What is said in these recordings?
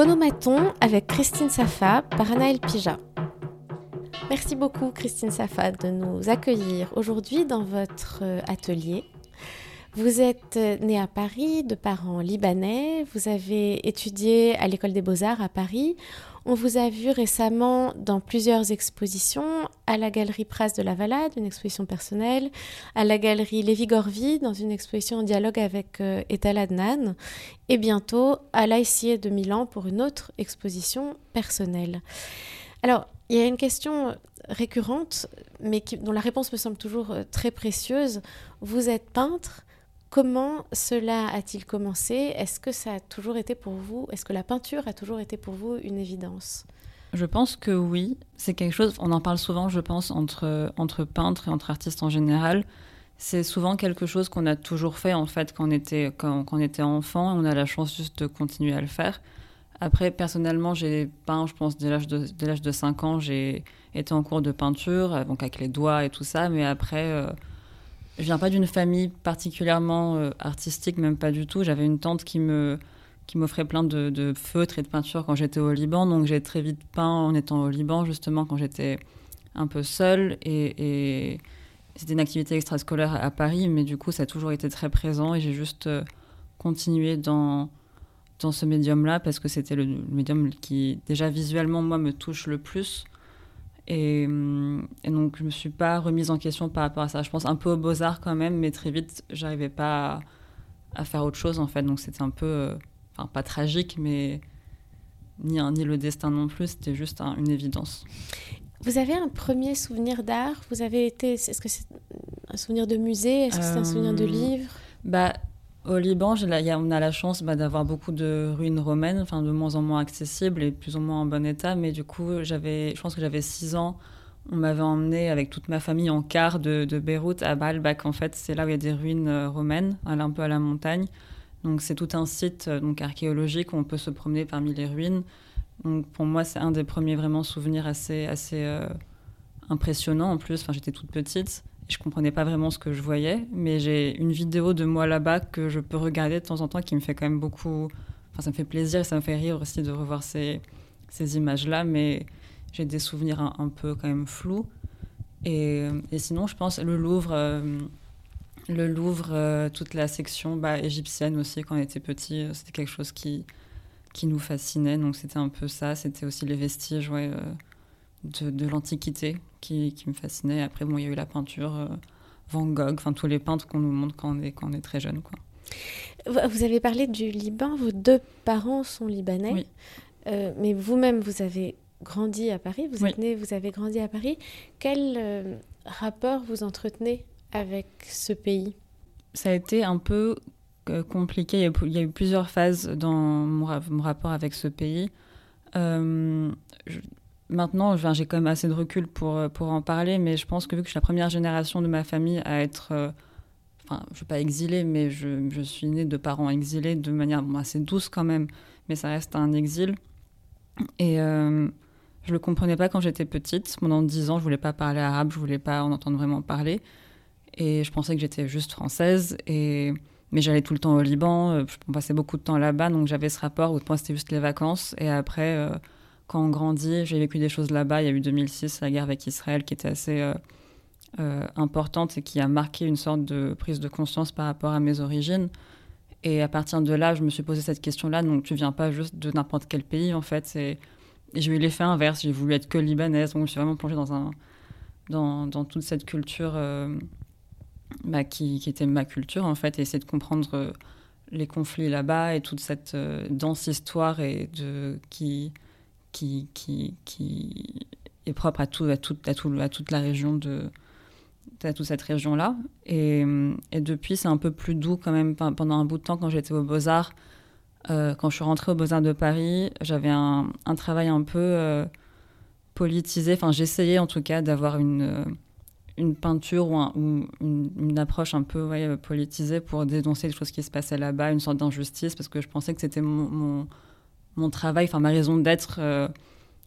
Phonomaton avec Christine Safa par Anaël Pija. Merci beaucoup Christine Safa de nous accueillir aujourd'hui dans votre atelier. Vous êtes née à Paris de parents libanais, vous avez étudié à l'école des beaux-arts à Paris. On vous a vu récemment dans plusieurs expositions, à la galerie Pras de la Valade, une exposition personnelle, à la galerie Lévy-Gorvy, dans une exposition en dialogue avec euh, et bientôt à l'ICA de Milan pour une autre exposition personnelle. Alors, il y a une question récurrente, mais dont la réponse me semble toujours euh, très précieuse. Vous êtes peintre, Comment cela a-t-il commencé? Est-ce que ça a toujours été pour vous? Est-ce que la peinture a toujours été pour vous une évidence? Je pense que oui. C'est quelque chose, on en parle souvent, je pense, entre, peintres et entre artistes en général. C'est souvent quelque chose qu'on a toujours fait, en fait, quand on était, quand, on était enfant. On a la chance juste de continuer à le faire. Après, personnellement, j'ai peint, je pense, dès l'âge de, de 5 ans, j'ai été en cours de peinture, donc avec les doigts et tout ça. Mais après... Euh, je viens pas d'une famille particulièrement euh, artistique, même pas du tout. J'avais une tante qui me qui m'offrait plein de, feutres et de peintures quand j'étais au Liban, donc j'ai très vite peint en étant au Liban, justement quand j'étais un peu seule. Et, c'était une activité extrascolaire à Paris, mais du coup ça a toujours été très présent. Et j'ai juste euh, continué dans dans ce médium-là parce que c'était le, médium qui déjà visuellement moi me touche le plus Hum, et, donc, je me suis pas remise en question par rapport à ça. Je pense un peu aux beaux-arts quand même, mais très vite, j'arrivais pas à, faire autre chose en fait. Donc, c'était un peu, euh, enfin, pas tragique, mais ni, un, ni le destin non plus. C'était juste une évidence. Vous avez un premier souvenir d'art? Vous avez été. Est-ce que c'est un souvenir de musée? Est-ce que c'est un souvenir de euh, livre? bah, au Liban, on a la chance bah, d'avoir beaucoup de ruines romaines, enfin de moins en moins accessibles et plus ou moins en bon état. Mais du coup, j'avais, je pense que j'avais 6 ans. On m'avait emmené avec toute ma famille en car de, Beyrouth à Baalbek. En fait, c'est là où il y a des ruines euh, romaines, un peu à la montagne. Donc c'est tout un site euh, donc archéologique où on peut se promener parmi les ruines. Donc pour moi, c'est un des premiers vraiment souvenirs assez assez euh, impressionnants en plus. Enfin, j'étais toute petite je comprenais pas vraiment ce que je voyais, mais j'ai une vidéo de moi là-bas que je peux regarder de temps en temps qui me fait quand même beaucoup. Enfin, ça me fait plaisir et ça me fait rire aussi de revoir ces, ces images-là, mais j'ai des souvenirs un, peu quand même flous. Et, sinon, je pense le Louvre, euh, le Louvre, euh, toute la section bah, égyptienne aussi, quand on était petit, euh, c'était quelque chose qui, qui nous fascinait. Donc c'était un peu ça. C'était aussi les vestiges de l'Antiquité qui, me fascinait. Après, bon, il y a eu la peinture, euh, Van Gogh, enfin tous les peintres qu'on nous montre quand on est, quand on est très jeune. Quoi. Vous avez parlé du Liban, vos deux parents sont libanais, oui. Euh, mais vous-même, vous avez grandi à Paris, vous êtes né, vous avez grandi à Paris. Quel euh, rapport vous entretenez avec ce pays? Ça a été un peu compliqué, il y, a eu, plusieurs phases dans mon, mon rapport avec ce pays. Euh, Maintenant, j'ai quand même assez de recul pour, euh, pour en parler, mais je pense que vu que je suis la première génération de ma famille à être, euh, enfin, je ne vais pas exilée, mais je, je, suis née de parents exilés de manière assez douce quand même, mais ça reste un exil. Et euh, je ne le comprenais pas quand j'étais petite. Pendant dix ans, je ne voulais pas parler arabe, je ne voulais pas en entendre vraiment parler. Et je pensais que j'étais juste française. Et... Mais j'allais tout le temps au Liban, je passais beaucoup de temps là-bas, donc j'avais ce rapport où pour moi c'était juste les vacances. Et après quand on grandit, j'ai vécu des choses là-bas. Il y a eu 2006, la guerre avec Israël, qui était assez euh, euh, importante et qui a marqué une sorte de prise de conscience par rapport à mes origines. Et à partir de là, je me suis posé cette question-là. Donc, tu viens pas juste de n'importe quel pays, en fait. Et, j'ai eu l'effet inverse. J'ai voulu être que libanaise. Donc, je suis vraiment plongée dans, toute cette culture euh, bah, qui, était ma culture, en fait, et essayer de comprendre les conflits là-bas et toute cette dense histoire et qui, qui, qui, qui est propre à, tout, à, tout, à, tout, à toute la région de à toute cette région-là. Et, et, depuis, c'est un peu plus doux quand même. Pendant un bout de temps, quand j'étais aux Beaux-Arts, euh, quand je suis rentrée aux Beaux-Arts de Paris, j'avais un, un, travail un peu euh, politisé. Enfin, j'essayais en tout cas d'avoir une, euh, une peinture ou, une, une, approche un peu politisée pour dénoncer les choses qui se passaient là-bas, une sorte d'injustice, parce que je pensais que c'était mon mon travail, enfin ma raison d'être euh,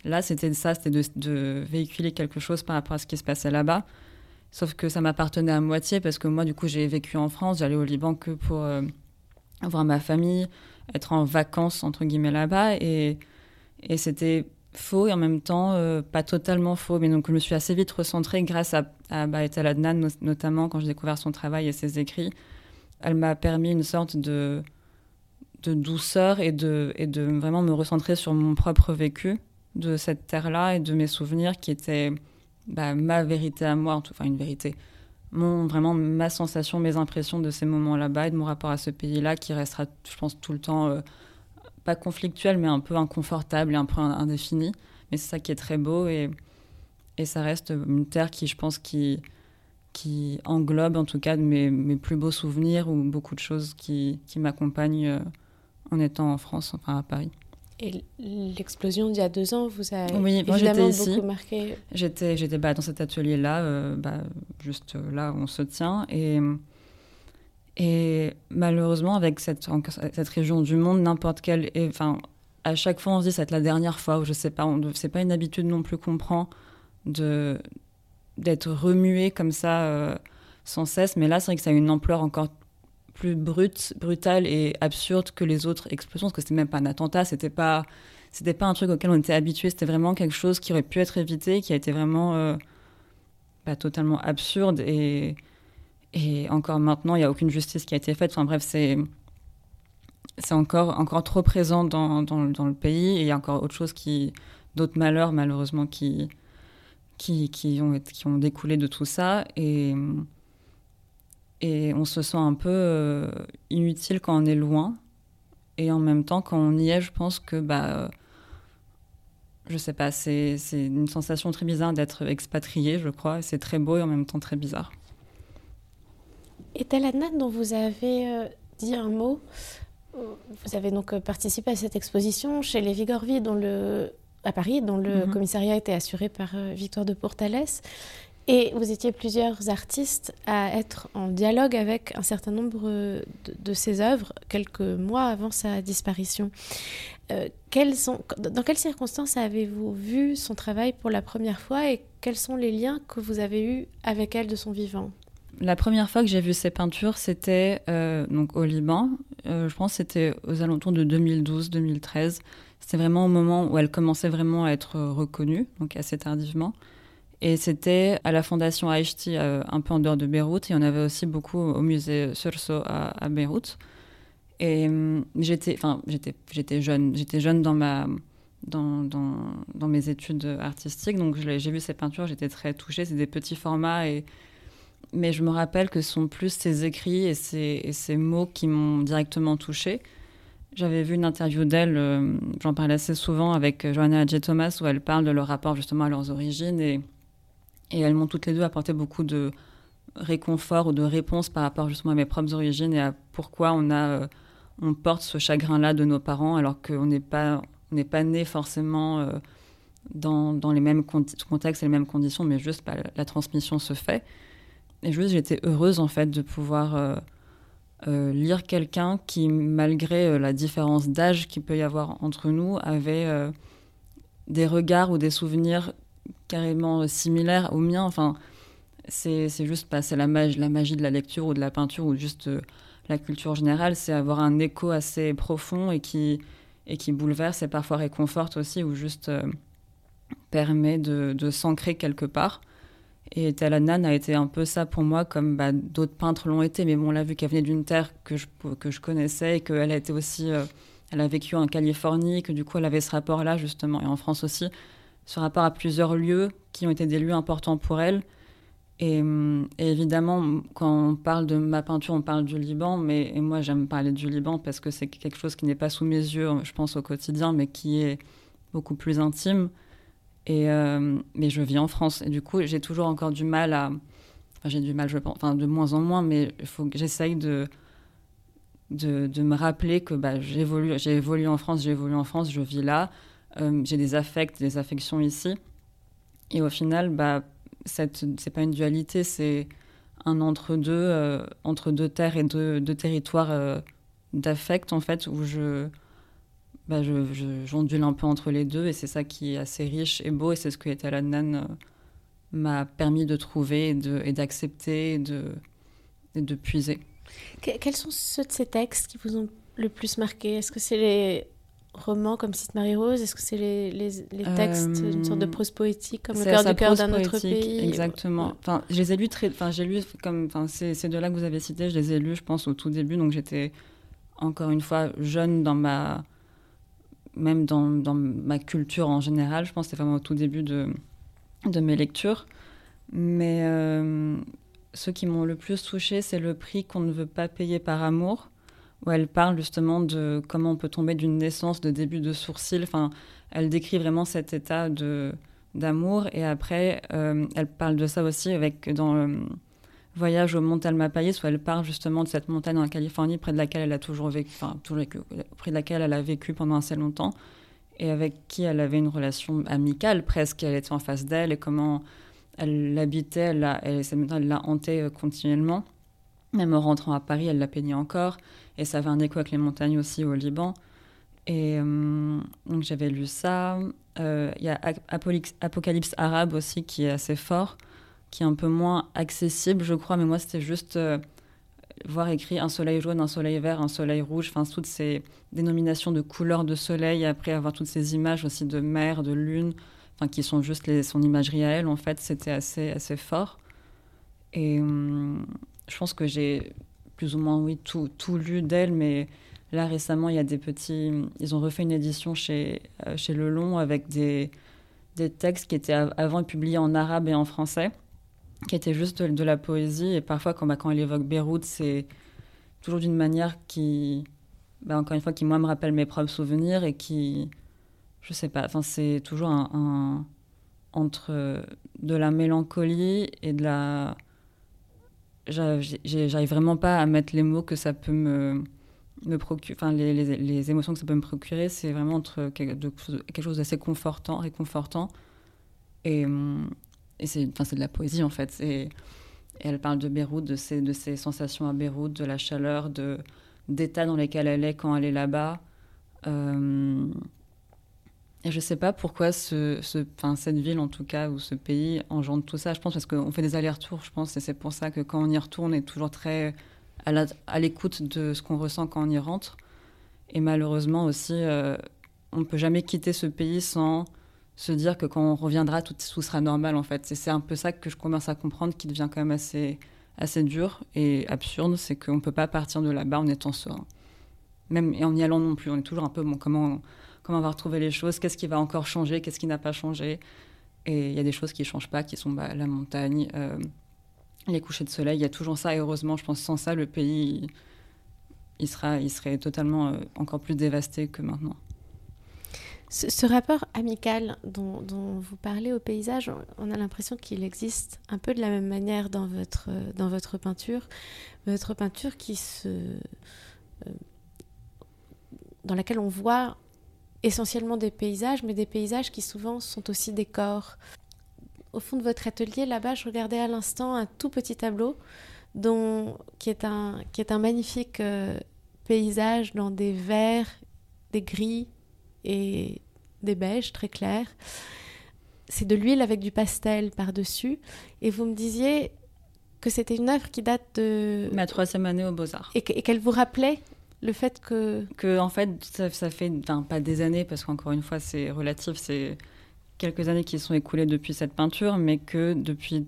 là, c'était ça, c'était de, véhiculer quelque chose par rapport à ce qui se passait là-bas. Sauf que ça m'appartenait à moitié parce que moi, du coup, j'ai vécu en France, j'allais au Liban que pour, euh, voir ma famille, être en vacances, entre guillemets, là-bas. Et, et c'était faux et en même temps euh, pas totalement faux. Mais donc je me suis assez vite recentrée grâce à, à Adnan, notamment quand j'ai découvert son travail et ses écrits. Elle m'a permis une sorte de, de douceur et de, et de vraiment me recentrer sur mon propre vécu de cette terre-là et de mes souvenirs qui étaient bah, ma vérité à moi, enfin une vérité, mon, vraiment ma sensation, mes impressions de ces moments là-bas et de mon rapport à ce pays-là qui restera, je pense, tout le temps euh, pas conflictuel, mais un peu inconfortable et un peu indéfini. Mais c'est ça qui est très beau et, et ça reste une terre qui, je pense, qui, qui englobe en tout cas mes, mes plus beaux souvenirs ou beaucoup de choses qui, qui m'accompagnent euh, en étant en France, enfin à Paris. Et l'explosion d'il y a deux ans vous a oui, évidemment beaucoup marqué. J'étais, j'étais bah, dans cet atelier-là, euh, bah, juste là où on se tient. Et, et malheureusement, avec cette, cette région du monde, n'importe quelle. Enfin, à chaque fois, on se dit c'est la dernière fois, ou je sais pas, c'est pas une habitude non plus qu'on prend de, d'être remué comme ça euh, sans cesse. Mais là, c'est vrai que ça a une ampleur encore plus brute, brutale et absurde que les autres explosions, parce que c'était même pas un attentat, c'était pas, c'était pas un truc auquel on était habitué, c'était vraiment quelque chose qui aurait pu être évité, qui a été vraiment euh, bah, totalement absurde et, et encore maintenant, il n'y a aucune justice qui a été faite. Enfin bref, c'est c'est encore, encore trop présent dans, dans, le pays et il y a encore autre chose qui, d'autres malheurs malheureusement qui, qui, qui, ont, qui ont découlé de tout ça. Et, et on se sent un peu euh, inutile quand on est loin. Et en même temps, quand on y est, je pense que, bah, je sais pas, c'est une sensation très bizarre d'être expatrié, je crois. C'est très beau et en même temps très bizarre. Et Taladna, dont vous avez euh, dit un mot, vous avez donc participé à cette exposition chez les Vigorvi, dont le, à Paris, dont le mm -hmm. commissariat était assuré par euh, Victoire de Portales. Et vous étiez plusieurs artistes à être en dialogue avec un certain nombre de, de ses œuvres quelques mois avant sa disparition. Euh, dans quelles circonstances avez-vous vu son travail pour la première fois et quels sont les liens que vous avez eus avec elle de son vivant? La première fois que j'ai vu ses peintures, c'était euh, au Liban. Euh, je pense que c'était aux alentours de 2012-2013. C'était vraiment au moment où elle commençait vraiment à être reconnue, donc assez tardivement. Et c'était à la Fondation Aishti, euh, un peu en dehors de Beyrouth. Et on avait aussi beaucoup au musée Surso à, à Beyrouth. Et hum, j'étais, enfin, j'étais, jeune. J'étais jeune dans mes études artistiques. Donc j'ai vu ces peintures, j'étais très touchée. C'est des petits formats. Mais je me rappelle que ce sont plus ces écrits et ces mots qui m'ont directement touchée. J'avais vu une interview d'elle, euh, j'en parle assez souvent avec Johanna J. Thomas, où elle parle de leur rapport justement à leurs origines. Et et elles m'ont toutes les deux apporté beaucoup de réconfort ou de réponse par rapport justement à mes propres origines et à pourquoi on, a, euh, on porte ce chagrin-là de nos parents alors qu'on n'est pas, on n'est pas né forcément euh, dans, dans, les mêmes contextes et les mêmes conditions, mais juste bah, la transmission se fait. Et juste, j'étais heureuse en fait de pouvoir euh, lire quelqu'un qui, malgré la différence d'âge qu'il peut y avoir entre nous, avait des regards ou des souvenirs carrément similaire au mien. Enfin, c'est juste pas c'est la magie, la magie de la lecture ou de la peinture ou juste euh, la culture générale, c'est avoir un écho assez profond et qui et qui bouleverse et parfois réconforte aussi ou juste euh, permet de, de s'ancrer quelque part. Et Talanan a été un peu ça pour moi, comme bah, d'autres peintres l'ont été. Mais bon, on l'a vu qu'elle venait d'une terre que je, que je connaissais et qu'elle a été aussi. Euh, elle a vécu en Californie, que du coup, elle avait ce rapport-là, justement, et en France aussi, ce rapport à plusieurs lieux qui ont été des lieux importants pour elle. Et, et, évidemment, quand on parle de ma peinture, on parle du Liban, mais moi j'aime parler du Liban parce que c'est quelque chose qui n'est pas sous mes yeux, je pense, au quotidien, mais qui est beaucoup plus intime. Et, euh, mais je vis en France. Et du coup, j'ai toujours encore du mal à. Enfin, j'ai du mal, je pense, enfin, de moins en moins, mais j'essaye de, de, de, me rappeler que bah, j'ai évolué en France, j'ai évolué en France, je vis là. Euh, j'ai des affects, des affections ici. Et au final, bah, c'est pas une dualité, c'est un entre-deux, euh, entre deux terres et deux, territoires euh, d'affect, en fait, où je, bah, je, j'ondule un peu entre les deux. Et c'est ça qui est assez riche et beau. Et c'est ce que Etaladnan euh, m'a permis de trouver et d'accepter et de puiser. quels sont ceux de ces textes qui vous ont le plus marqué? Est-ce que c'est les romans comme Cite Marie-Rose Est-ce que c'est les, les, les, textes, une sorte de prose poétique comme Le cœur du cœur d'un autre pays Exactement. Enfin, je les ai lus très. Enfin, j'ai lu comme. Enfin, ces, ces deux-là que vous avez cités, je les ai lus, je pense, au tout début. Donc, j'étais encore une fois jeune dans ma. Même dans, dans ma culture en général. Je pense que c'était vraiment au tout début de, de mes lectures. Mais euh, ceux qui m'ont le plus touché, c'est le prix qu'on ne veut pas payer par amour où elle parle justement de comment on peut tomber d'une naissance, de début de sourcil. Enfin, elle décrit vraiment cet état de d'amour. Et après, euh, elle parle de ça aussi avec dans le Voyage au Mont Tamalpais, où elle parle justement de cette montagne en Californie, près de laquelle elle a toujours vécu, enfin, de laquelle elle a vécu pendant assez longtemps, et avec qui elle avait une relation amicale presque. Elle était en face d'elle et comment elle l'habitait, elle, elle, montagne l'a hantée euh, continuellement. Même en rentrant à Paris, elle la peignait encore. Et ça avait un écho avec les montagnes aussi au Liban. Et euh, donc j'avais lu ça. Euh, il y a Apocalypse arabe aussi qui est assez fort, qui est un peu moins accessible, je crois. Mais moi, c'était juste euh, voir écrit un soleil jaune, un soleil vert, un soleil rouge. Enfin, toutes ces dénominations de couleurs de soleil. après avoir toutes ces images aussi de mer, de lune, enfin, qui sont juste son imagerie à elle. En fait, c'était assez, assez fort. Et je pense que j'ai plus ou moins, oui, tout, tout lu d'elle, mais là récemment, il y a des petits. Ils ont refait une édition chez, euh, chez Le Long avec des, des textes qui étaient avant publiés en arabe et en français, qui étaient juste de, la poésie. Et parfois, quand, bah, quand elle évoque Beyrouth, c'est toujours d'une manière qui, bah, encore une fois, qui moi me rappelle mes propres souvenirs et qui, je sais pas, enfin, c'est toujours un, entre de la mélancolie et de la j'arrive vraiment pas à mettre les mots que ça peut me, me procurer, enfin les, les, émotions que ça peut me procurer, c'est vraiment entre quelque, chose d'assez confortant, réconfortant, et, et c'est, enfin de la poésie en fait. Et, elle parle de Beyrouth, de ses, de ses sensations à Beyrouth, de la chaleur, de d'état dans lesquels elle est quand elle est là-bas. Euh, et je ne sais pas pourquoi ce, ce, cette ville, en tout cas, ou ce pays engendre tout ça. Je pense parce qu'on fait des allers-retours, je pense, et c'est pour ça que quand on y retourne, on est toujours très à l'écoute de ce qu'on ressent quand on y rentre. Et malheureusement aussi, euh, on ne peut jamais quitter ce pays sans se dire que quand on reviendra, tout, sera normal, en fait. C'est un peu ça que je commence à comprendre, qui devient quand même assez, dur et absurde, c'est qu'on ne peut pas partir de là-bas en étant serein. Même et en y allant non plus, on est toujours un peu, comment comment on va retrouver les choses, qu'est-ce qui va encore changer, qu'est-ce qui n'a pas changé. Et il y a des choses qui ne changent pas, qui sont bah, la montagne, euh, les couchers de soleil. Il y a toujours ça. Et heureusement, je pense sans ça, le pays, il, sera, il serait totalement euh, encore plus dévasté que maintenant. Ce, rapport amical dont, vous parlez au paysage, on a l'impression qu'il existe un peu de la même manière dans votre, peinture. Votre peinture qui se, euh, dans laquelle on voit essentiellement des paysages, mais des paysages qui souvent sont aussi des corps. Au fond de votre atelier, là-bas, je regardais à l'instant un tout petit tableau dont, qui, est un, qui est un magnifique euh, paysage dans des verts, des gris et des beiges très clairs. C'est de l'huile avec du pastel par-dessus. Et vous me disiez que c'était une œuvre qui date de... Ma troisième année aux Beaux-Arts. Et qu'elle vous rappelait le fait que... Que, en fait, ça, fait, pas des années, parce qu'encore une fois, c'est relatif, c'est quelques années qui sont écoulées depuis cette peinture, mais que depuis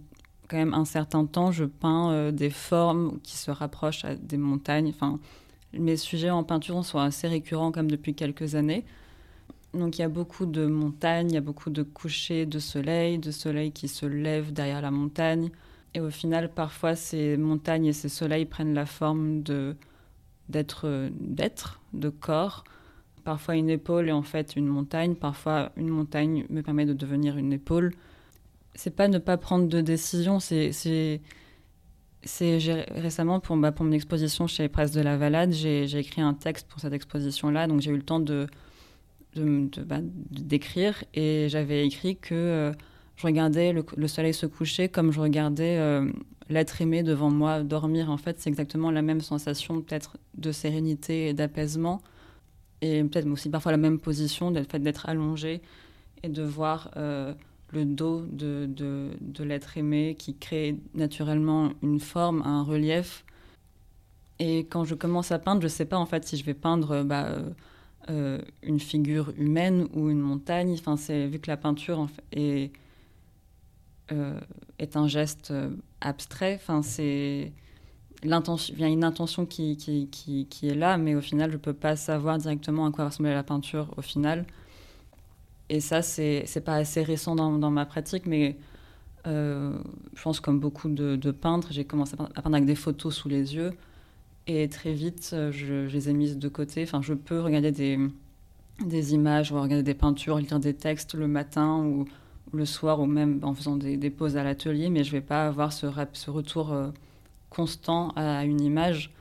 quand même un certain temps, je peins euh, des formes qui se rapprochent à des montagnes. Enfin, mes sujets en peinture sont assez récurrents comme depuis quelques années. Donc il y a beaucoup de montagnes, il y a beaucoup de couchers de soleil, de soleil qui se lève derrière la montagne. Et au final, parfois, ces montagnes et ces soleils prennent la forme de d'être, d'être, de corps. Parfois une épaule est en fait une montagne, parfois une montagne me permet de devenir une épaule. C'est pas ne pas prendre de décision, c'est, c'est, c'est récemment pour, bah, pour mon exposition chez Presse de la Valade, j'ai, j'ai écrit un texte pour cette exposition-là, donc j'ai eu le temps de, de, de bah, d'écrire et j'avais écrit que euh, je regardais le, soleil se coucher comme je regardais euh, l'être aimé devant moi dormir. En fait, c'est exactement la même sensation, peut-être de sérénité et d'apaisement. Et peut-être aussi parfois la même position, le fait d'être allongé et de voir euh, le dos de, de, l'être aimé qui crée naturellement une forme, un relief. Et quand je commence à peindre, je ne sais pas en fait si je vais peindre bah, une figure humaine ou une montagne. Enfin, c'est vu que la peinture est, est un geste abstrait. Enfin, c'est l'intention, il y a une intention qui, qui, qui, est là, mais au final, je ne peux pas savoir directement à quoi ressemblait la peinture au final. Et ça, c'est n'est pas assez récent dans, dans, ma pratique, mais euh, je pense comme beaucoup de, peintres, j'ai commencé à peindre avec des photos sous les yeux. Et très vite, je, les ai mises de côté. Enfin, je peux regarder des, des images, regarder des peintures, lire des textes le matin ou, le soir, ou même en faisant des, pauses à l'atelier, mais je ne vais pas avoir ce, ce retour... Euh, constant à une image.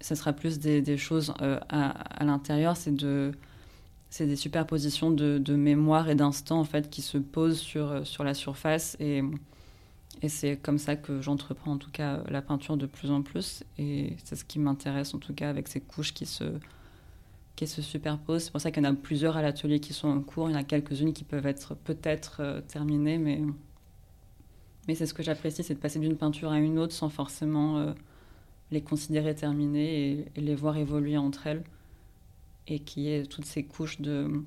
Ce sera plus des, choses euh, à, l'intérieur, c'est de c'est des superpositions de, de mémoire et d'instants en fait qui se posent sur, euh, sur la surface. Et, et c'est comme ça que j'entreprends en tout cas la peinture de plus en plus. Et c'est ce qui m'intéresse en tout cas avec ces couches qui se, se superposent. C'est pour ça qu'il y en a plusieurs à l'atelier qui sont en cours, il y en a quelques-unes qui peuvent être peut-être euh, terminées mais mais c'est ce que j'apprécie, c'est de passer d'une peinture à une autre sans forcément euh, les considérer terminées et, les voir évoluer entre elles. Et qui est toutes ces couches de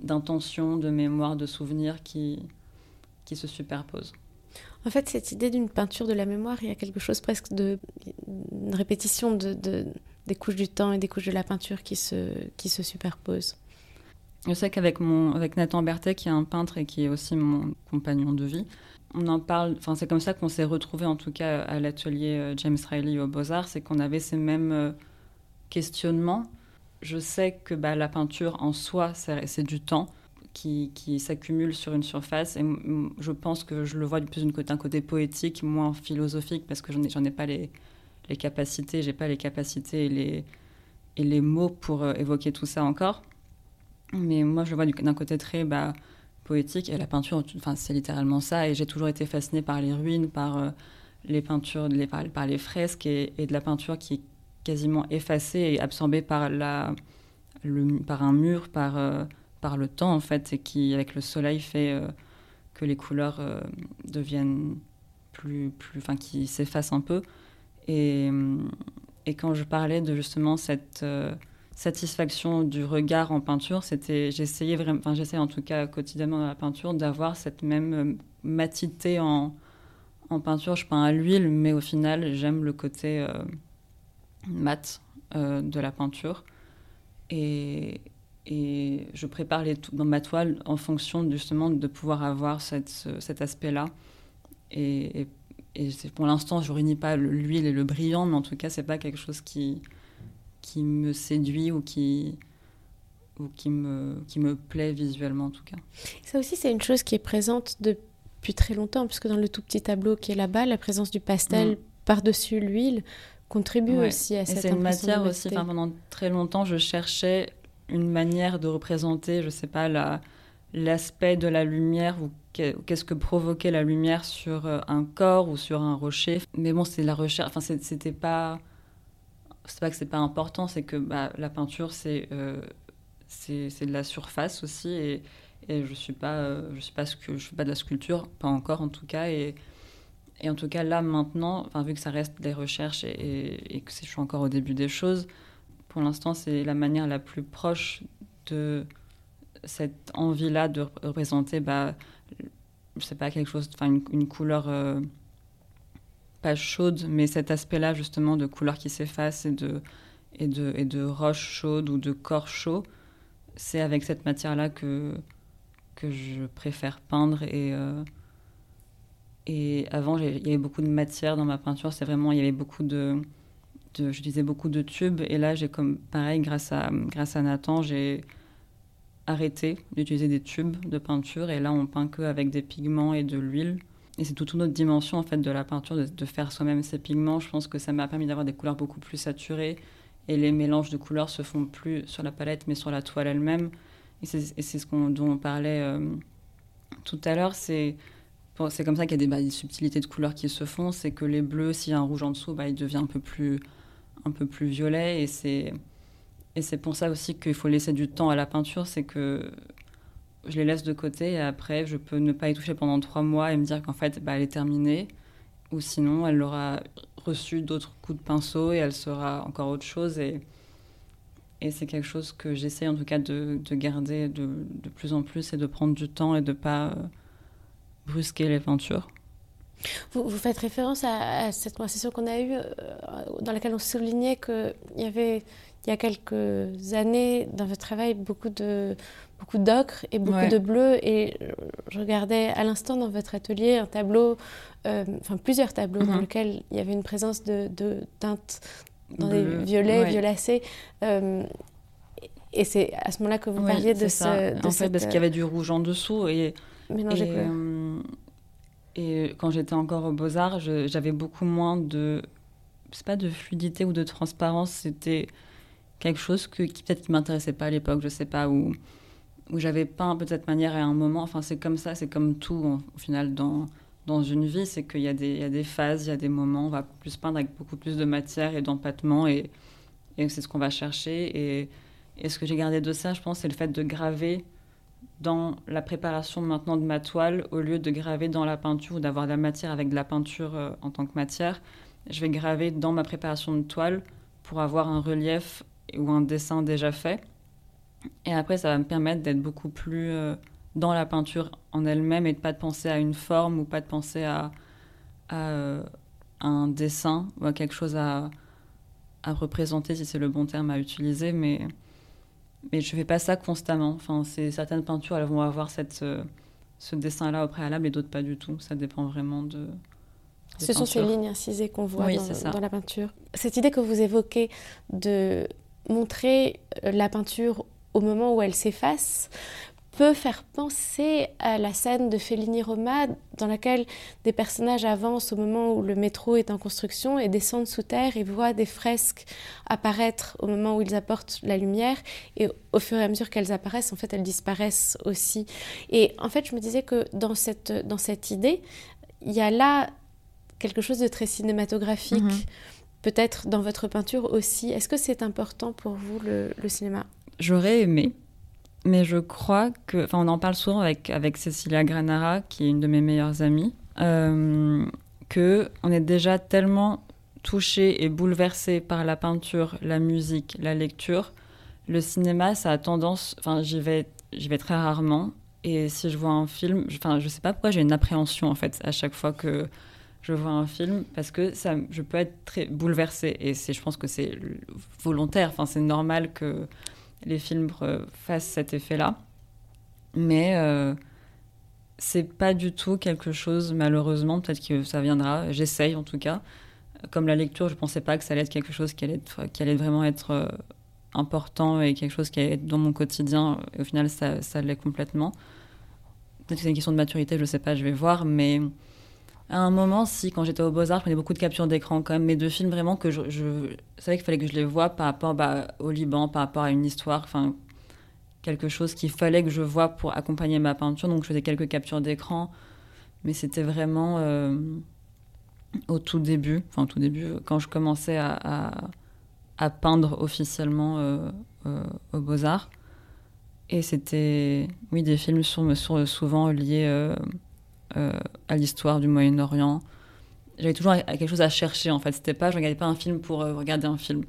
d'intention, de mémoire, de souvenirs qui, qui se superposent. En fait, cette idée d'une peinture de la mémoire, il y a quelque chose presque de une répétition de, des couches du temps et des couches de la peinture qui se, qui se superposent. Je sais qu'avec mon avec Nathan Berthet, qui est un peintre et qui est aussi mon compagnon de vie, on en parle, enfin c'est comme ça qu'on s'est retrouvés en tout cas à l'atelier euh, James Riley au Beaux-Arts, c'est qu'on avait ces mêmes euh, questionnements. Je sais que bah, la peinture en soi, c'est du temps qui, qui s'accumule sur une surface et je pense que je le vois plus d'un côté, côté poétique, moins philosophique parce que j'en ai, ai pas les, les capacités, j'ai pas les capacités et les, et les mots pour euh, évoquer tout ça encore. Mais moi je le vois d'un côté très... Bah, poétique. Et la peinture, c'est littéralement ça. Et j'ai toujours été fascinée par les ruines, par euh, les peintures, les, par, les fresques et, de la peinture qui est quasiment effacée et absorbée par, la, le, par un mur, par, euh, par le temps, en fait, et qui, avec le soleil, fait que les couleurs deviennent plus. plus enfin, qui s'effacent un peu. Et, et quand je parlais de justement cette satisfaction du regard en peinture, c'était j'essayais vraiment, enfin en tout cas quotidiennement dans la peinture d'avoir cette même euh, matité en, peinture. Je peins à l'huile, mais au final j'aime le côté euh, mat euh, de la peinture et, je prépare les dans ma toile en fonction justement de pouvoir avoir cet aspect-là et, et pour l'instant je réunis pas l'huile et le brillant, mais en tout cas c'est pas quelque chose qui qui me séduit ou qui, ou qui, me, qui me plaît visuellement en tout cas. Ça aussi, c'est une chose qui est présente depuis très longtemps, puisque dans le tout petit tableau qui est là-bas, la présence du pastel mm. par-dessus l'huile contribue aussi à cette C'est une matière aussi, enfin, pendant très longtemps, je cherchais une manière de représenter, je sais pas, la, l'aspect de la lumière ou qu'est-ce que provoquait la lumière sur euh, un corps ou sur un rocher. Mais bon, c'est la recherche, enfin, c'était pas c'est pas que c'est pas important, c'est que bah, la peinture, c'est euh, c'est de la surface aussi. Et, et je suis pas, je suis pas, je fais pas de la sculpture, pas encore en tout cas. Et, et en tout cas, là, maintenant, vu que ça reste des recherches et, et que je suis encore au début des choses, pour l'instant, c'est la manière la plus proche de cette envie-là de représenter, bah, je sais pas, quelque chose, enfin, une, couleur. Euh, pas chaude, mais cet aspect-là justement de couleurs qui s'effacent et de, et, de, et de roches chaudes ou de corps chauds, c'est avec cette matière-là que, que je préfère peindre. Et, euh, et avant, il y avait beaucoup de matière dans ma peinture. C'est vraiment, il y avait beaucoup de, de j'utilisais beaucoup de tubes. Et là, j'ai comme, pareil, grâce à, grâce à Nathan, j'ai arrêté d'utiliser des tubes de peinture. Et là, on peint que avec des pigments et de l'huile. Et c'est toute une autre dimension en fait de la peinture, de, faire soi-même ses pigments. Je pense que ça m'a permis d'avoir des couleurs beaucoup plus saturées et les mélanges de couleurs se font plus sur la palette mais sur la toile elle-même. Et c'est ce dont on parlait euh, tout à l'heure. C'est c'est comme ça qu'il y a des, bah, des, subtilités de couleurs qui se font. C'est que les bleus, s'il y a un rouge en dessous, bah, il devient un peu plus, un peu plus violet. Et c'est, et c'est pour ça aussi qu'il faut laisser du temps à la peinture. C'est que je les laisse de côté et après, je peux ne pas y toucher pendant trois mois et me dire qu'en fait, bah, elle est terminée. Ou sinon, elle aura reçu d'autres coups de pinceau et elle sera encore autre chose. Et, et c'est quelque chose que j'essaie en tout cas de, de garder de, de, plus en plus et de prendre du temps et de ne pas euh, brusquer les peintures. Vous, faites référence à, à cette conversation qu'on a eue euh, dans laquelle on soulignait qu'il y avait il y a quelques années dans votre travail beaucoup de beaucoup d'ocre et beaucoup Ouais. de bleu et je regardais à l'instant dans votre atelier un tableau euh, enfin plusieurs tableaux dans Mhm. lesquels il y avait une présence de, de teintes dans Bleu, des violets ouais. violacés euh, et c'est à ce moment-là que vous Oui, parliez de ce ça. de en fait, cette, parce qu'il y avait du rouge en dessous et, euh, et, euh, et quand j'étais encore aux Beaux-Arts, j'avais beaucoup moins de. C'est pas de fluidité ou de transparence, c'était quelque chose que, qui peut-être qui m'intéressait pas à l'époque, je sais pas, ou où j'avais peint peut-être de cette manière à un moment. Enfin, c'est comme ça, c'est comme tout au final dans, dans une vie, c'est qu'il y, y a des phases, il y a des moments, on va plus peindre avec beaucoup plus de matière et d'empattement et, et c'est ce qu'on va chercher. Et, et ce que j'ai gardé de ça, je pense, c'est le fait de graver dans la préparation maintenant de ma toile, au lieu de graver dans la peinture ou d'avoir de la matière avec de la peinture euh, en tant que matière, je vais graver dans ma préparation de toile pour avoir un relief ou un dessin déjà fait. Et après, ça va me permettre d'être beaucoup plus euh, dans la peinture en elle-même et de pas de penser à une forme ou pas de penser à, à, euh, un dessin ou à quelque chose à, à représenter, si c'est le bon terme à utiliser. Mais, mais je fais pas ça constamment. Enfin, certaines peintures, elles vont avoir cette, euh, ce dessin-là au préalable et d'autres pas du tout. Ça dépend vraiment de. Ce sont ces lignes incisées qu'on voit Oui, dans la peinture. Cette idée que vous évoquez de montrer euh, la peinture au moment où elle s'efface peut faire penser à la scène de Fellini Roma dans laquelle des personnages avancent au moment où le métro est en construction et descendent sous terre et voient des fresques apparaître au moment où ils apportent la lumière. Et au fur et à mesure qu'elles apparaissent en fait elles disparaissent aussi. Et en fait je me disais que dans cette, dans cette idée il y a là quelque chose de très cinématographique. Mhm. Peut-être dans votre peinture aussi est-ce que c'est important pour vous le, cinéma? J'aurais aimé, mais je crois que. Enfin, on en parle souvent avec, avec Cecilia Granara, qui est une de mes meilleures amies, euh, que on est déjà tellement touché et bouleversé par la peinture, la musique, la lecture. Le cinéma, ça a tendance. Enfin, j'y vais, j'y vais très rarement. Et si je vois un film, je- enfin, je sais pas pourquoi j'ai une appréhension en fait à chaque fois que je vois un film parce que ça, je peux être très bouleversée et je pense que c'est volontaire. Enfin, c'est normal que les films fassent cet effet-là. Mais euh, c'est pas du tout quelque chose, malheureusement, peut-être que ça viendra, j'essaye en tout cas. Comme la lecture, je pensais pas que ça allait être quelque chose qui allait, être, qui allait vraiment être euh, important et quelque chose qui allait être dans mon quotidien. Et au final, ça, ça l'est complètement. Peut-être que c'est une question de maturité, je sais pas, je vais voir. Mais à un moment, si, quand j'étais au Beaux-Arts, je prenais beaucoup de captures d'écran quand même, mais de films vraiment que je, savais qu'il fallait que je les voie par rapport bah, au Liban, par rapport à une histoire, enfin, quelque chose qu'il fallait que je voie pour accompagner ma peinture. Donc je faisais quelques captures d'écran, mais c'était vraiment euh, au tout début, enfin au tout début, quand je commençais à, peindre officiellement euh, euh, aux Beaux-Arts. Et c'était, oui, des films sur, souvent liés euh, à l'histoire du Moyen-Orient. J'avais toujours quelque chose à chercher en fait. C'était pas, je regardais pas un film pour euh, regarder un film.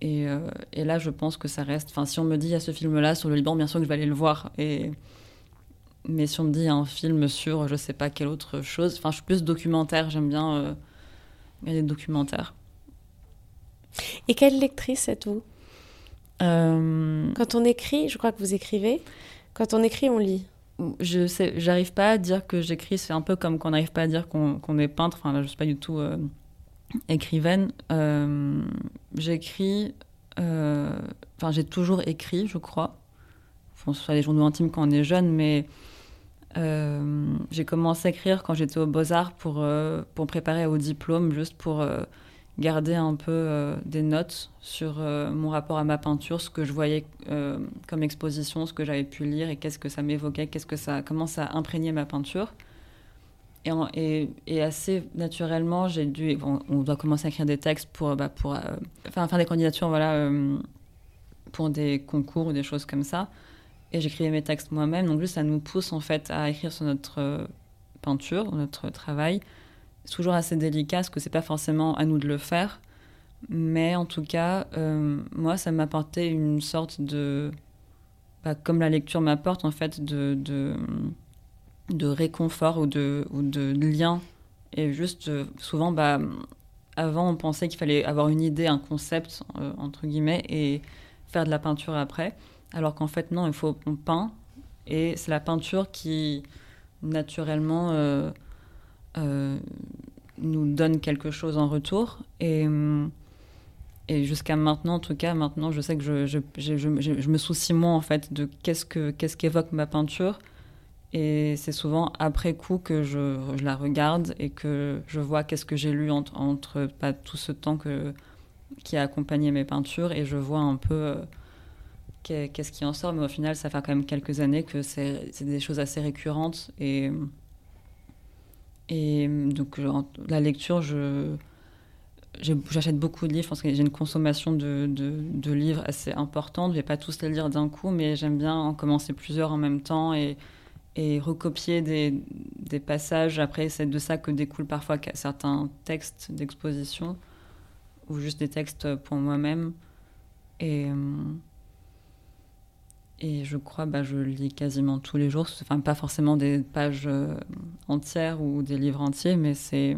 Et, euh, et, là, je pense que ça reste. Enfin, si on me dit il y a ce film-là sur le Liban, bien sûr que je vais aller le voir. Et mais si on me dit il y a un film sur je sais pas quelle autre chose, enfin, je suis plus documentaire. J'aime bien regarder des documentaires. Et quelle lectrice êtes-vous? Quand on écrit, je crois que vous écrivez. Quand on écrit, on lit. Je sais, j'arrive pas à dire que j'écris. C'est un peu comme qu'on n'arrive pas à dire qu'on qu est peintre. Enfin, là, je suis pas du tout euh, écrivaine. Euh, J'écris. euh, Enfin, j'ai toujours écrit, je crois. Enfin, soit les journaux intimes quand on est jeune, mais j'ai commencé à écrire quand j'étais aux Beaux-Arts pour, pour préparer au diplôme, juste pour garder un peu euh, des notes sur euh, mon rapport à ma peinture, ce que je voyais euh, comme exposition, ce que j'avais pu lire et qu'est-ce que ça m'évoquait, qu'est-ce que ça, comment ça imprégné ma peinture. Et, assez naturellement, j'ai dû, on, doit commencer à écrire des textes pour, bah, enfin, faire des candidatures, voilà, pour des concours ou des choses comme ça. Et j'écrivais mes textes moi-même, donc juste ça nous pousse en fait à écrire sur notre peinture, notre travail. C'est toujours assez délicat parce que c'est pas forcément à nous de le faire. Mais en tout cas, euh, moi, ça m'apportait une sorte de. Bah, comme la lecture m'apporte, en fait, de, de, réconfort ou de, ou de lien. Et juste, euh, souvent, bah, avant, on pensait qu'il fallait avoir une idée, un concept, euh, entre guillemets, et faire de la peinture après. Alors qu'en fait, non, il faut on peint. Et c'est la peinture qui, naturellement, nous donne quelque chose en retour. Et. Et jusqu'à maintenant, en tout cas, maintenant, je sais que je, je, je, je me soucie moins en fait de qu'est-ce que qu'est-ce qu'évoque ma peinture. Et c'est souvent après coup que je, la regarde et que je vois qu'est-ce que j'ai lu entre, entre pas tout ce temps que, qui a accompagné mes peintures et je vois un peu euh, qu'est-ce qui en sort. Mais au final, ça fait quand même quelques années que c'est des choses assez récurrentes. Et, et donc, la lecture, J'achète beaucoup de livres, je pense que j'ai une consommation de, livres assez importante. Je ne vais pas tous les lire d'un coup, mais j'aime bien en commencer plusieurs en même temps et, recopier des, passages. Après, c'est de ça que découlent parfois certains textes d'exposition ou juste des textes pour moi-même. Euh, et je crois, bah, je lis quasiment tous les jours. Enfin, pas forcément des pages euh, entières ou des livres entiers, mais c'est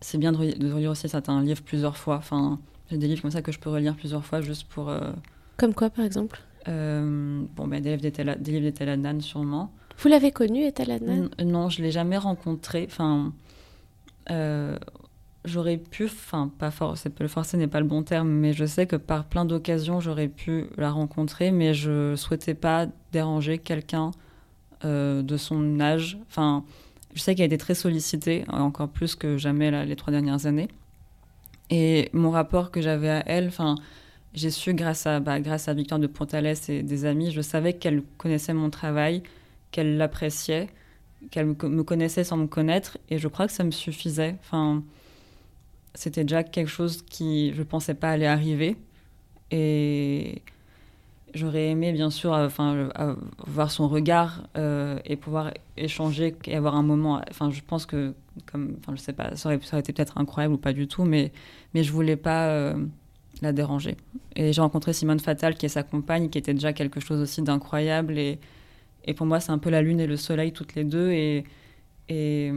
c'est bien de, relire aussi certains livres plusieurs fois. Enfin, j'ai des livres comme ça que je peux relire plusieurs fois juste pour. Euh, comme quoi, par exemple? euh, Bon, ben, des livres d'Etel Adnan, sûrement. Vous l'avez connu, Etel Adnan Non, je l'ai jamais rencontré. Enfin, euh, j'aurais pu, enfin, pas for le forcer n'est pas le bon terme, mais je sais que par plein d'occasions, j'aurais pu la rencontrer, mais je souhaitais pas déranger quelqu'un de son âge. Enfin je sais qu'elle a été très sollicitée, encore plus que jamais les trois dernières années. Et mon rapport que j'avais à elle, enfin, j'ai su grâce à, bah, grâce à Victoire de Pontales et des amis, je savais qu'elle connaissait mon travail, qu'elle l'appréciait, qu'elle me connaissait sans me connaître, et je crois que ça me suffisait. Enfin, c'était déjà quelque chose qui, je pensais pas allait arriver. Et J'aurais aimé, bien sûr, euh, enfin, euh, voir son regard euh, et pouvoir échanger et avoir un moment. Enfin, je pense que, comme, enfin, je sais pas, ça aurait, ça aurait été peut-être incroyable ou pas du tout, mais, mais je voulais pas la déranger. Et j'ai rencontré Simone Fatal, qui est sa compagne, qui était déjà quelque chose aussi d'incroyable. Et, et pour moi, c'est un peu la lune et le soleil toutes les deux. Et, et,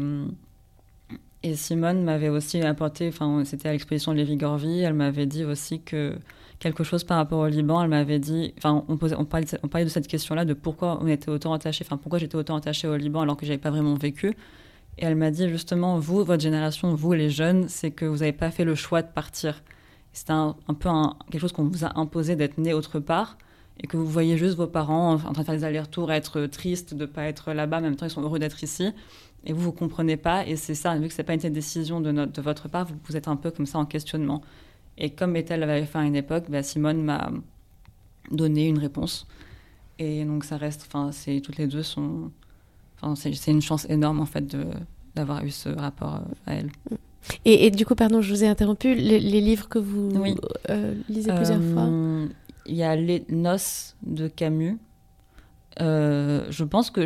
et Simone m'avait aussi apporté, enfin, c'était à l'exposition de Lévi-Gorvy, elle m'avait dit aussi que quelque chose par rapport au Liban. Elle m'avait dit, enfin, on, parlait, de, cette question-là, de pourquoi on était autant attaché, enfin, pourquoi j'étais autant attaché au Liban alors que j'avais pas vraiment vécu. Et elle m'a dit justement, vous, votre génération, vous les jeunes, c'est que vous n'avez pas fait le choix de partir. C'est un, peu quelque chose qu'on vous a imposé d'être né autre part et que vous voyez juste vos parents en train de faire des allers-retours, être tristes de ne pas être là-bas, en même temps ils sont heureux d'être ici. Et vous, vous comprenez pas. Et c'est ça, vu que ce n'est pas une décision de, notre, de votre part, vous, vous êtes un peu comme ça en questionnement. Et comme Ethel l'avait fait à une époque, bah, Simone m'a donné une réponse. Et donc ça reste, enfin, c'est toutes les deux sont, enfin, c'est une chance énorme en fait d'avoir eu ce rapport euh, à elle. Et, du coup, pardon, je vous ai interrompu. Les, livres que vous euh, lisez plusieurs euh, fois. Il y a Les Noces de Camus. Je pense que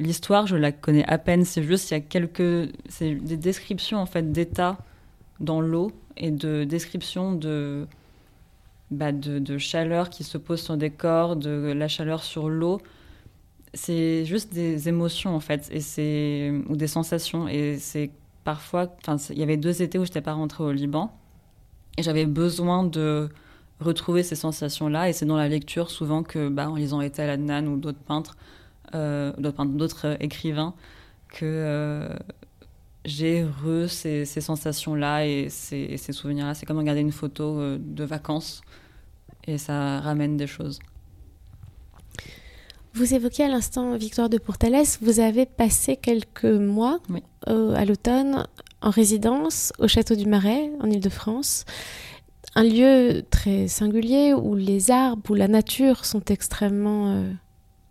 l'histoire, je la connais à peine. C'est juste, il y a quelques, c'est des descriptions en fait d'état dans l'eau et de description de, bah de, de, chaleur qui se pose sur des corps, de la chaleur sur l'eau. C'est juste des émotions en fait, et ou des sensations. Et c'est parfois, il y avait deux étés où je n'étais pas rentrée au Liban, et j'avais besoin de retrouver ces sensations-là. Et c'est dans la lecture souvent que, bah, en lisant Etel Adnan ou d'autres peintres, euh, d'autres écrivains, que euh, j'ai re ces, sensations-là et ces, souvenirs-là. C'est comme regarder une photo euh, de vacances et ça ramène des choses. Vous évoquiez à l'instant Victoire de Pourtalès. Vous avez passé quelques mois euh, à l'automne en résidence au Château du Marais, en Ile-de-France. Un lieu très singulier où les arbres, où la nature sont extrêmement euh,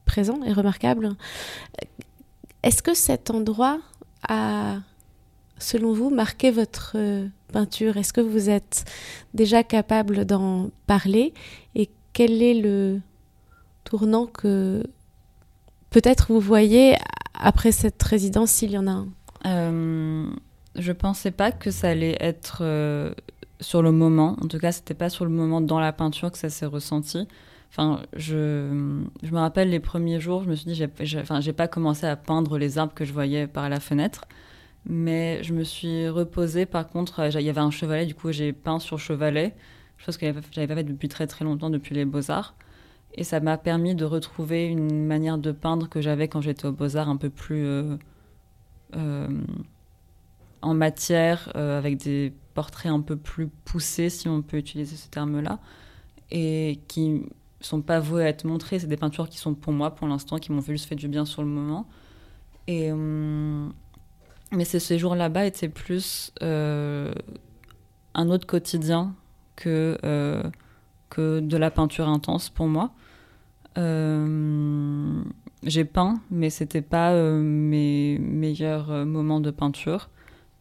présents et remarquables. Est-ce que cet endroit a selon vous, marqué votre euh, peinture? Est-ce que vous êtes déjà capable d'en parler? Et quel est le tournant que peut-être vous voyez après cette résidence, s'il y en a un? Euh, je pensais pas que ça allait être sur le moment. En tout cas, c'était pas sur le moment dans la peinture que ça s'est ressenti. Enfin, je, je, me rappelle les premiers jours, je me suis dit, j'ai, enfin, j'ai pas commencé à peindre les arbres que je voyais par la fenêtre, mais je me suis reposée. Par contre, il y avait un chevalet, du coup, j'ai peint sur chevalet, chose que j'avais pas fait depuis très très longtemps, depuis les Beaux Arts, et ça m'a permis de retrouver une manière de peindre que j'avais quand j'étais aux Beaux Arts, un peu plus euh, euh, en matière, euh, avec des portraits un peu plus poussés, si on peut utiliser ce terme-là, et qui sont pas voués à être montrés. C'est des peintures qui sont pour moi, pour l'instant, qui m'ont juste fait du bien sur le moment. Et, hum, mais ces jours là-bas étaient plus euh, un autre quotidien que, euh, que de la peinture intense pour moi. Euh, j'ai peint, mais c'était pas mes meilleurs moments de peinture.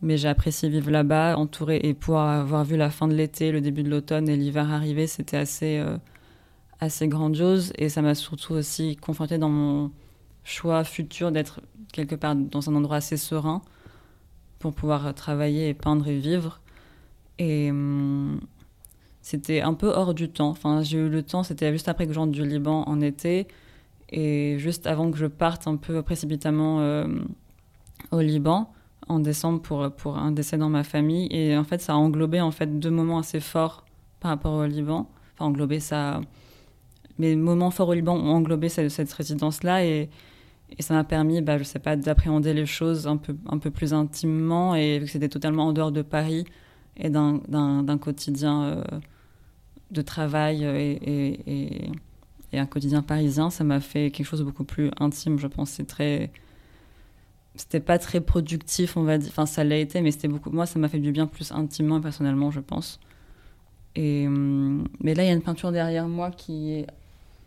Mais j'ai apprécié vivre là-bas, entouré, et pour avoir vu la fin de l'été, le début de l'automne et l'hiver arriver, c'était assez assez grandiose et ça m'a surtout aussi conforté dans mon choix futur d'être quelque part dans un endroit assez serein pour pouvoir travailler et peindre et vivre. Et hum, c'était un peu hors du temps. Enfin, j'ai eu le temps, c'était juste après que je rentre du Liban en été et juste avant que je parte un peu précipitamment euh, au Liban en décembre pour, pour un décès dans ma famille. Et en fait, ça a englobé en fait deux moments assez forts par rapport au Liban. Enfin, englobé ça mes moments forts au Liban ont englobé cette, résidence-là et, ça m'a permis, bah, je sais pas, d'appréhender les choses un peu, un peu plus intimement et vu que c'était totalement en dehors de Paris et d'un quotidien euh, de travail et, et, et, un quotidien parisien, ça m'a fait quelque chose de beaucoup plus intime, je pense. C'est très. C'était pas très productif, on va dire. Enfin, ça l'a été, mais c'était beaucoup. Moi, ça m'a fait du bien plus intimement et personnellement, je pense. Et, hum, mais là, il y a une peinture derrière moi qui est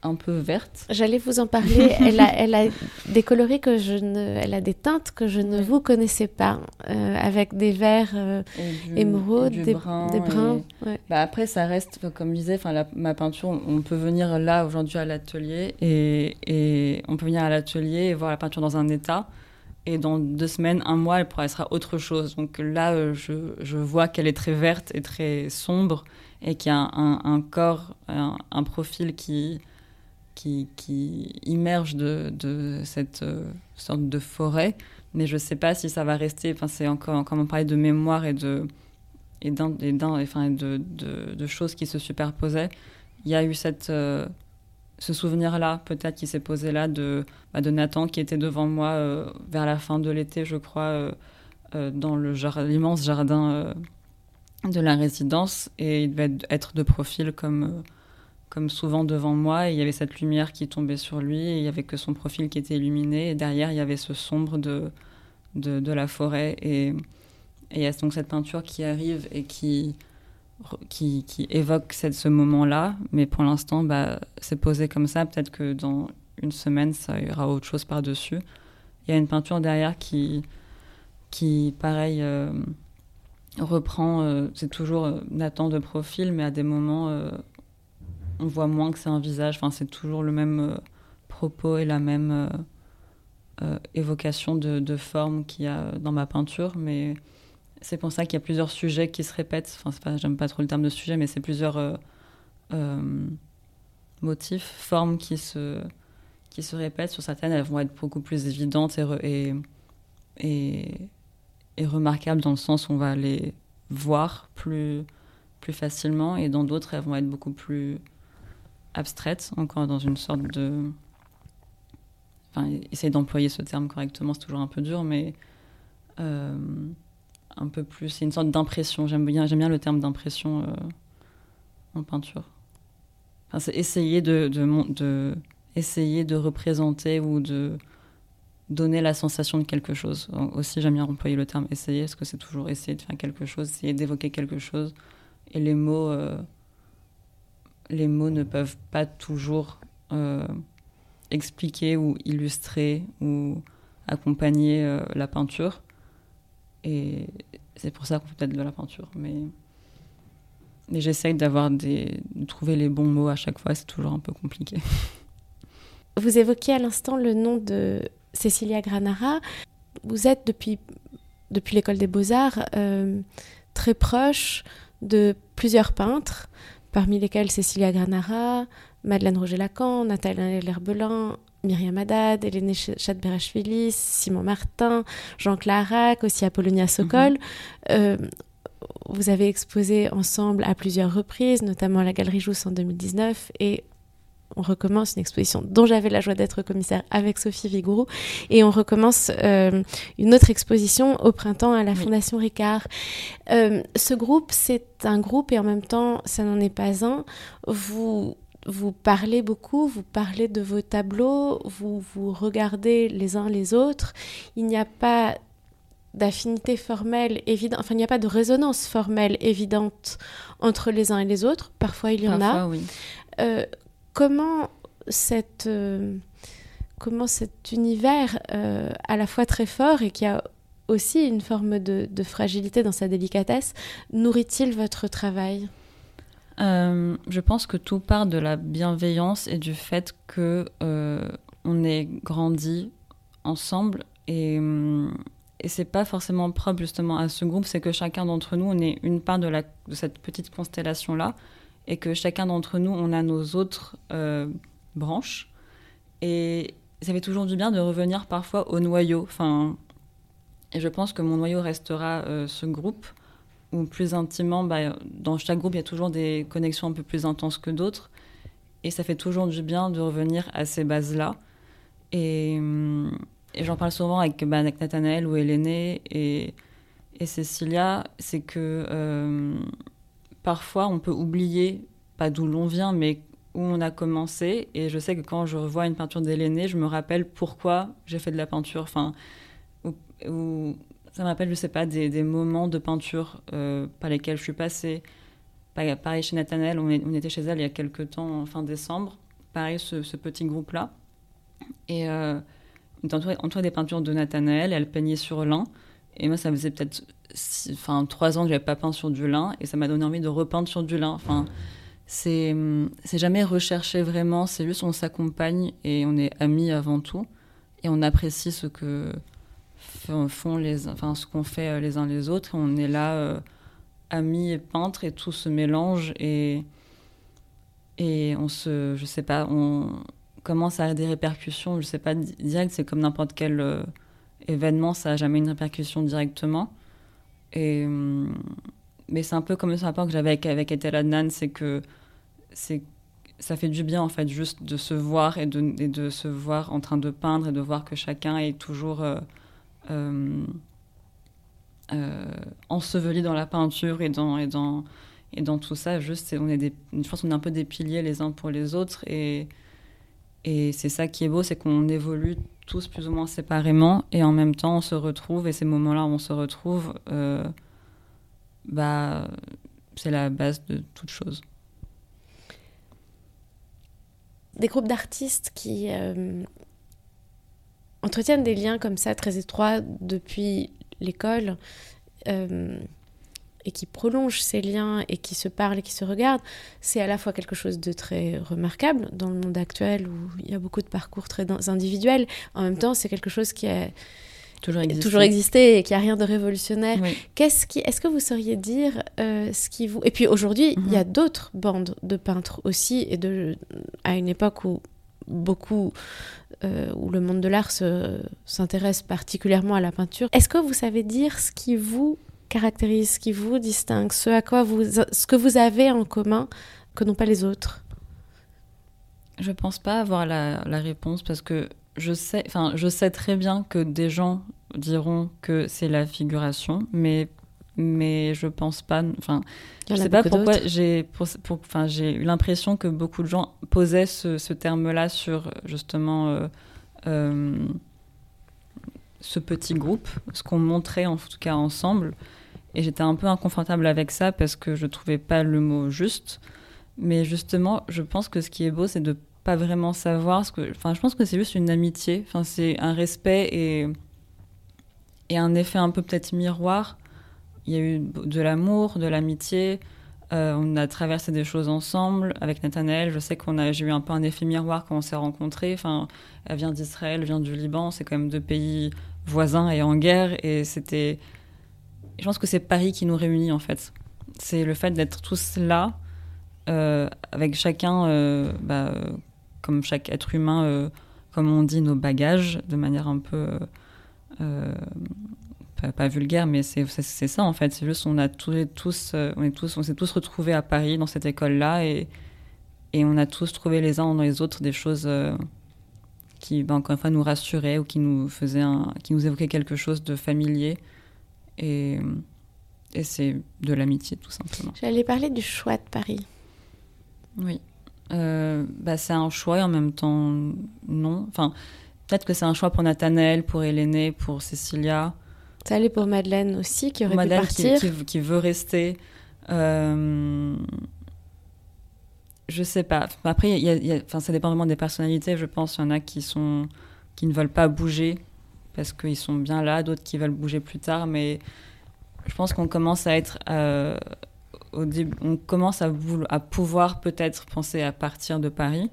un peu verte. J'allais vous en parler. elle, a, elle a des coloris que je ne, elle a des teintes que je ne vous connaissais pas, euh, avec des verts euh, émeraudes, des, bruns. Bah après, ça reste, comme je disais, enfin ma peinture, on peut venir là aujourd'hui à l'atelier et, et, on peut venir à l'atelier et voir la peinture dans un état. Et dans deux semaines, un mois, elle, sera autre chose. Donc là, euh, je, je vois qu'elle est très verte et très sombre et qu'il y a un, corps, un, profil qui, qui, qui immerge de, de cette euh, sorte de forêt. Mais je ne sais pas si ça va rester. Enfin, c'est encore, comme on parlait de mémoire et de, et d'un, et enfin, de, de, choses qui se superposaient. Il y a eu cette, euh, ce souvenir-là, peut-être, qui s'est posé là de, bah, de Nathan qui était devant moi euh, vers la fin de l'été, je crois, dans le l'immense jardin de la résidence. Et il devait être de profil comme comme souvent devant moi, il y avait cette lumière qui tombait sur lui, et il y avait que son profil qui était illuminé, et derrière il y avait ce sombre de, de, la forêt, et, et il y a donc cette peinture qui arrive et qui, qui, évoque cette, ce moment-là, mais pour l'instant bah, c'est posé comme ça, peut-être que dans une semaine ça aura autre chose par-dessus. Il y a une peinture derrière qui, qui pareil, euh, reprend, euh, c'est toujours euh, Nathan de profil, mais à des moments on voit moins que c'est un visage. Enfin, c'est toujours le même euh, propos et la même euh, euh, évocation de, de forme qu'il y a dans ma peinture. Mais c'est pour ça qu'il y a plusieurs sujets qui se répètent. Enfin, j'aime pas trop le terme de sujet, mais c'est plusieurs motifs, formes qui se, qui se répètent. Sur certaines, elles vont être beaucoup plus évidentes et, et, et, remarquables dans le sens où on va les voir plus, plus facilement. Et dans d'autres, elles vont être beaucoup plus abstraite, encore dans une sorte de. Enfin, essayer d'employer ce terme correctement, c'est toujours un peu dur, mais euh, un peu plus. C'est une sorte d'impression. J'aime bien, j'aime bien le terme d'impression euh, en peinture. Enfin, c'est essayer de, de, essayer de représenter ou de donner la sensation de quelque chose. Aussi, j'aime bien employer le terme essayer, parce que c'est toujours essayer de faire quelque chose, essayer d'évoquer quelque chose. Et les mots. Euh, les mots ne peuvent pas toujours euh, expliquer ou illustrer ou accompagner la peinture. Et c'est pour ça qu'on fait peut-être de la peinture. Mais, mais j'essaye d'avoir des, de trouver les bons mots à chaque fois. C'est toujours un peu compliqué. Vous évoquiez à l'instant le nom de Cecilia Granara. Vous êtes depuis depuis l'école des beaux-arts, très proche de plusieurs peintres, parmi lesquels Cécilia Granara, Madeleine Roger-Lacan, Nathalie Herbelin, Myriam Haddad, Hélène Chadberachvili, Simon Martin, Jean Clarac, aussi Apollonia Sokol. Mhm. Euh, vous avez exposé ensemble à plusieurs reprises, notamment à la Galerie Jousse en 2019 et on recommence une exposition dont j'avais la joie d'être commissaire avec Sophie Vigourou et on recommence euh, une autre exposition au printemps à la Fondation Ricard. Euh, ce groupe, c'est un groupe et en même temps, ça n'en est pas un. Vous vous parlez beaucoup, vous parlez de vos tableaux, vous vous regardez les uns les autres. Il n'y a pas d'affinité formelle évidente, enfin il n'y a pas de résonance formelle évidente entre les uns et les autres. Parfois il y en a. Oui. Euh, comment cette euh, comment cet univers euh, à la fois très fort et qui a aussi une forme de, de fragilité dans sa délicatesse nourrit-il votre travail? Euh, je pense que tout part de la bienveillance et du fait que euh, on est grandi ensemble et, euh, et c'est pas forcément propre justement à ce groupe, c'est que chacun d'entre nous on est une part de, cette petite constellation là et que chacun d'entre nous on a nos autres branches. Et ça fait toujours du bien de revenir parfois au noyau. Enfin, et je pense que mon noyau restera ce groupe ou plus intimement, bah, dans chaque groupe, il y a toujours des connexions un peu plus intenses que d'autres. Et ça fait toujours du bien de revenir à ces bases-là. Et, hum, j'en parle souvent avec, bah, Nathanaël ou Hélène et, et Cécilia, c'est que euh, parfois on peut oublier, pas d'où l'on vient, mais où on a commencé. Et je sais que quand je revois une peinture d'Hélène, je me rappelle pourquoi j'ai fait de la peinture. Enfin, ou ça me rappelle, je sais pas, des, des moments de peinture euh, par lesquels je suis passée. Pareil chez Nathanaël, on, était chez elle il y a quelques temps, fin décembre. Pareil, ce, ce petit groupe-là. Et euh, on était entouré, des peintures de Nathanaël, elle peignait sur lin. Et moi, ça faisait peut-être enfin, trois ans que je n'avais pas peint sur du lin, et ça m'a donné envie de repeindre sur du lin. Enfin, c'est jamais recherché vraiment, c'est juste on s'accompagne et on est amis avant tout, et on apprécie ce que, font les, enfin, ce qu'on fait euh, les uns les autres. On est là, euh, amis et peintres, et tout se mélange et, et on se, je sais pas, on commence à avoir des répercussions, je sais pas, direct, c'est comme n'importe quel euh, événement, ça n'a jamais une répercussion directement. Et, mais c'est un peu comme ce rapport que j'avais avec, avec Ethel Adnan, c'est que c'est ça fait du bien en fait juste de se voir et de, de se voir en train de peindre et de voir que chacun est toujours euh, euh, enseveli dans la peinture et dans, et dans, et dans tout ça. Juste, on est des, je pense qu'on est un peu des piliers les uns pour les autres. Et, et c'est ça qui est beau, c'est qu'on évolue tous plus ou moins séparément et en même temps on se retrouve. Et ces moments-là où on se retrouve, euh, bah, c'est la base de toute chose. Des groupes d'artistes qui, entretiennent des liens comme ça très étroits depuis l'école euh, et qui prolongent ces liens et qui se parlent et qui se regardent, c'est à la fois quelque chose de très remarquable dans le monde actuel où il y a beaucoup de parcours très individuels. En même temps, c'est quelque chose qui a toujours existé, toujours existé et qui a rien de révolutionnaire. Qu'est-ce qui, est-ce que vous sauriez dire euh, ce qui vous et puis aujourd'hui, il y a mhm. d'autres bandes de peintres aussi et de à une époque où beaucoup euh, où le monde de l'art s'intéresse particulièrement à la peinture. Est-ce que vous savez dire ce qui vous caractérise, ce qui vous distingue, ce à quoi vous, ce que vous avez en commun que n'ont pas les autres? Je pense pas avoir la, la réponse parce que je sais, enfin, je sais très bien que des gens diront que c'est la figuration, mais mais je pense pas. Enfin, je sais pas pourquoi j'ai, enfin, j'ai eu l'impression que beaucoup de gens posaient ce, terme-là sur justement euh, euh, ce petit groupe, ce qu'on montrait en tout cas ensemble. Et j'étais un peu inconfortable avec ça parce que je trouvais pas le mot juste. Mais justement, je pense que ce qui est beau, c'est de pas vraiment savoir ce que. Enfin, je pense que c'est juste une amitié. Enfin, c'est un respect et et un effet un peu peut-être miroir il y a eu de l'amour, de l'amitié. Euh, on a traversé des choses ensemble avec Nathanaël. Je sais qu'on a, j'ai eu un peu un effet miroir quand on s'est rencontrés. Enfin, elle vient d'Israël, vient du Liban. C'est quand même deux pays voisins et en guerre. Et c'était, je pense que c'est Paris qui nous réunit en fait. C'est le fait d'être tous là, euh, avec chacun, euh, bah, comme chaque être humain, comme on dit, nos bagages, de manière un peu. Pas, vulgaire, mais c'est ça en fait. C'est juste, on a tous, tous, on est tous, on s'est tous retrouvés à Paris dans cette école-là et, et on a tous trouvé les uns dans les autres des choses qui, ben, encore une fois, nous rassuraient ou qui nous faisaient, un, qui nous évoquaient quelque chose de familier. Et, et c'est de l'amitié, tout simplement. J'allais parler du choix de Paris. Oui. Euh, bah, c'est un choix et en même temps, non. Enfin, peut-être que c'est un choix pour Nathanaël, pour Hélénée, pour Cécilia. Ça allait pour Madeleine aussi, qui aurait Madeleine pu partir. Qui, qui, veut rester. Euh, je sais pas. Après, y y a, enfin, ça dépend vraiment des personnalités, je pense. Il y en a qui, sont, qui ne veulent pas bouger parce qu'ils sont bien là, d'autres qui veulent bouger plus tard. Mais je pense qu'on commence à être. Euh, au début, on commence à, à pouvoir peut-être penser à partir de Paris.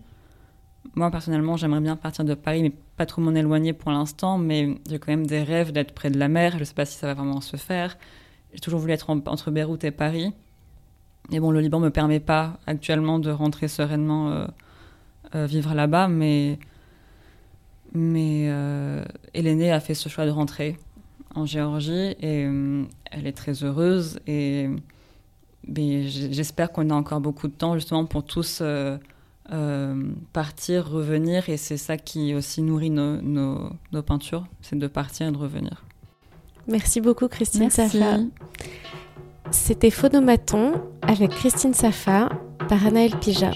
Moi, personnellement, j'aimerais bien partir de Paris, mais pas trop m'en éloigner pour l'instant. Mais j'ai quand même des rêves d'être près de la mer. Je ne sais pas si ça va vraiment se faire. J'ai toujours voulu être entre Beyrouth et Paris. Et bon, le Liban me permet pas actuellement de rentrer sereinement euh, euh, vivre là-bas, mais mais euh, a fait ce choix de rentrer en Géorgie et euh, elle est très heureuse et j'espère qu'on a encore beaucoup de temps justement pour tous partir, revenir et c'est ça qui aussi nourrit nos, nos, peintures, c'est de partir et de revenir. Merci beaucoup Christine Safa. C'était Phonomaton avec Christine Safa par Anaël Pija.